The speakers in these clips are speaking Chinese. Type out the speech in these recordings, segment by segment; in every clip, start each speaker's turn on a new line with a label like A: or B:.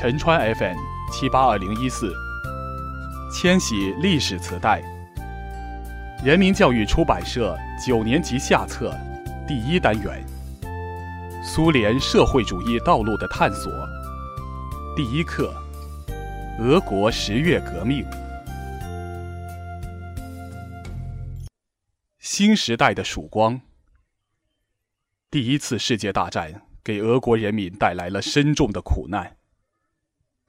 A: 陈川 FM 七八二零一四，千禧历史磁带，人民教育出版社九年级下册第一单元，苏联社会主义道路的探索，第一课，俄国十月革命，新时代的曙光。第一次世界大战给俄国人民带来了深重的苦难。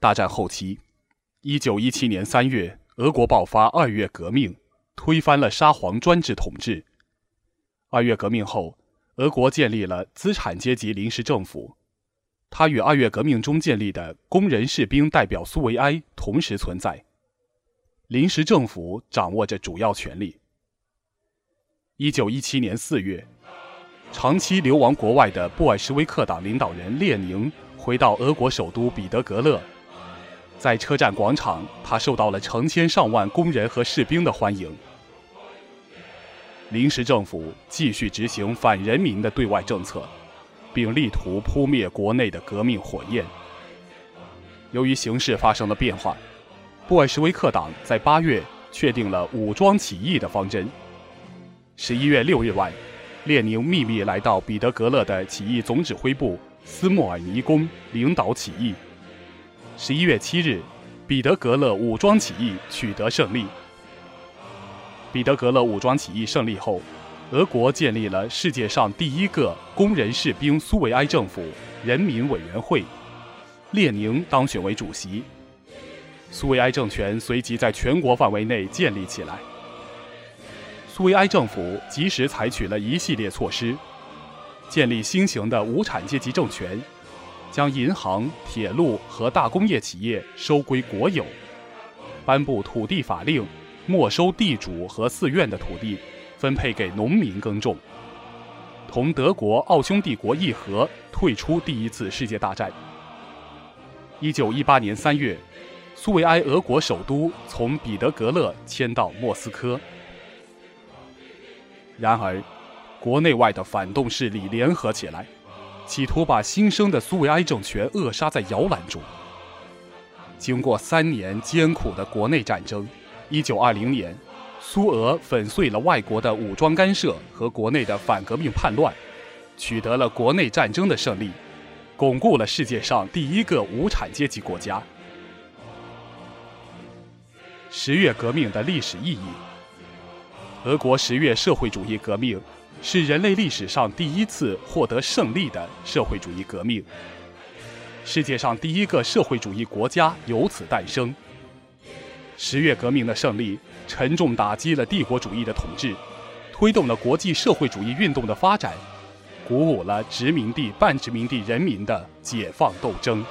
A: 大战后期，一九一七年三月，俄国爆发二月革命，推翻了沙皇专制统治。二月革命后，俄国建立了资产阶级临时政府，它与二月革命中建立的工人士兵代表苏维埃同时存在。临时政府掌握着主要权力。一九一七年四月。长期流亡国外的布尔什维克党领导人列宁回到俄国首都彼得格勒，在车站广场，他受到了成千上万工人和士兵的欢迎。临时政府继续执行反人民的对外政策，并力图扑灭国内的革命火焰。由于形势发生了变化，布尔什维克党在八月确定了武装起义的方针。十一月六日晚。列宁秘密来到彼得格勒的起义总指挥部斯莫尔尼宫，领导起义。十一月七日，彼得格勒武装起义取得胜利。彼得格勒武装起义胜利后，俄国建立了世界上第一个工人士兵苏维埃政府——人民委员会，列宁当选为主席。苏维埃政权随即在全国范围内建立起来。苏维埃政府及时采取了一系列措施，建立新型的无产阶级政权，将银行、铁路和大工业企业收归国有，颁布土地法令，没收地主和寺院的土地，分配给农民耕种，同德国、奥匈帝国议和，退出第一次世界大战。一九一八年三月，苏维埃俄国首都从彼得格勒迁到莫斯科。然而，国内外的反动势力联合起来，企图把新生的苏维埃政权扼杀在摇篮中。经过三年艰苦的国内战争，1920年，苏俄粉碎了外国的武装干涉和国内的反革命叛乱，取得了国内战争的胜利，巩固了世界上第一个无产阶级国家。十月革命的历史意义。俄国十月社会主义革命是人类历史上第一次获得胜利的社会主义革命，世界上第一个社会主义国家由此诞生。十月革命的胜利沉重打击了帝国主义的统治，推动了国际社会主义运动的发展，鼓舞了殖民地半殖民地人民的解放斗争。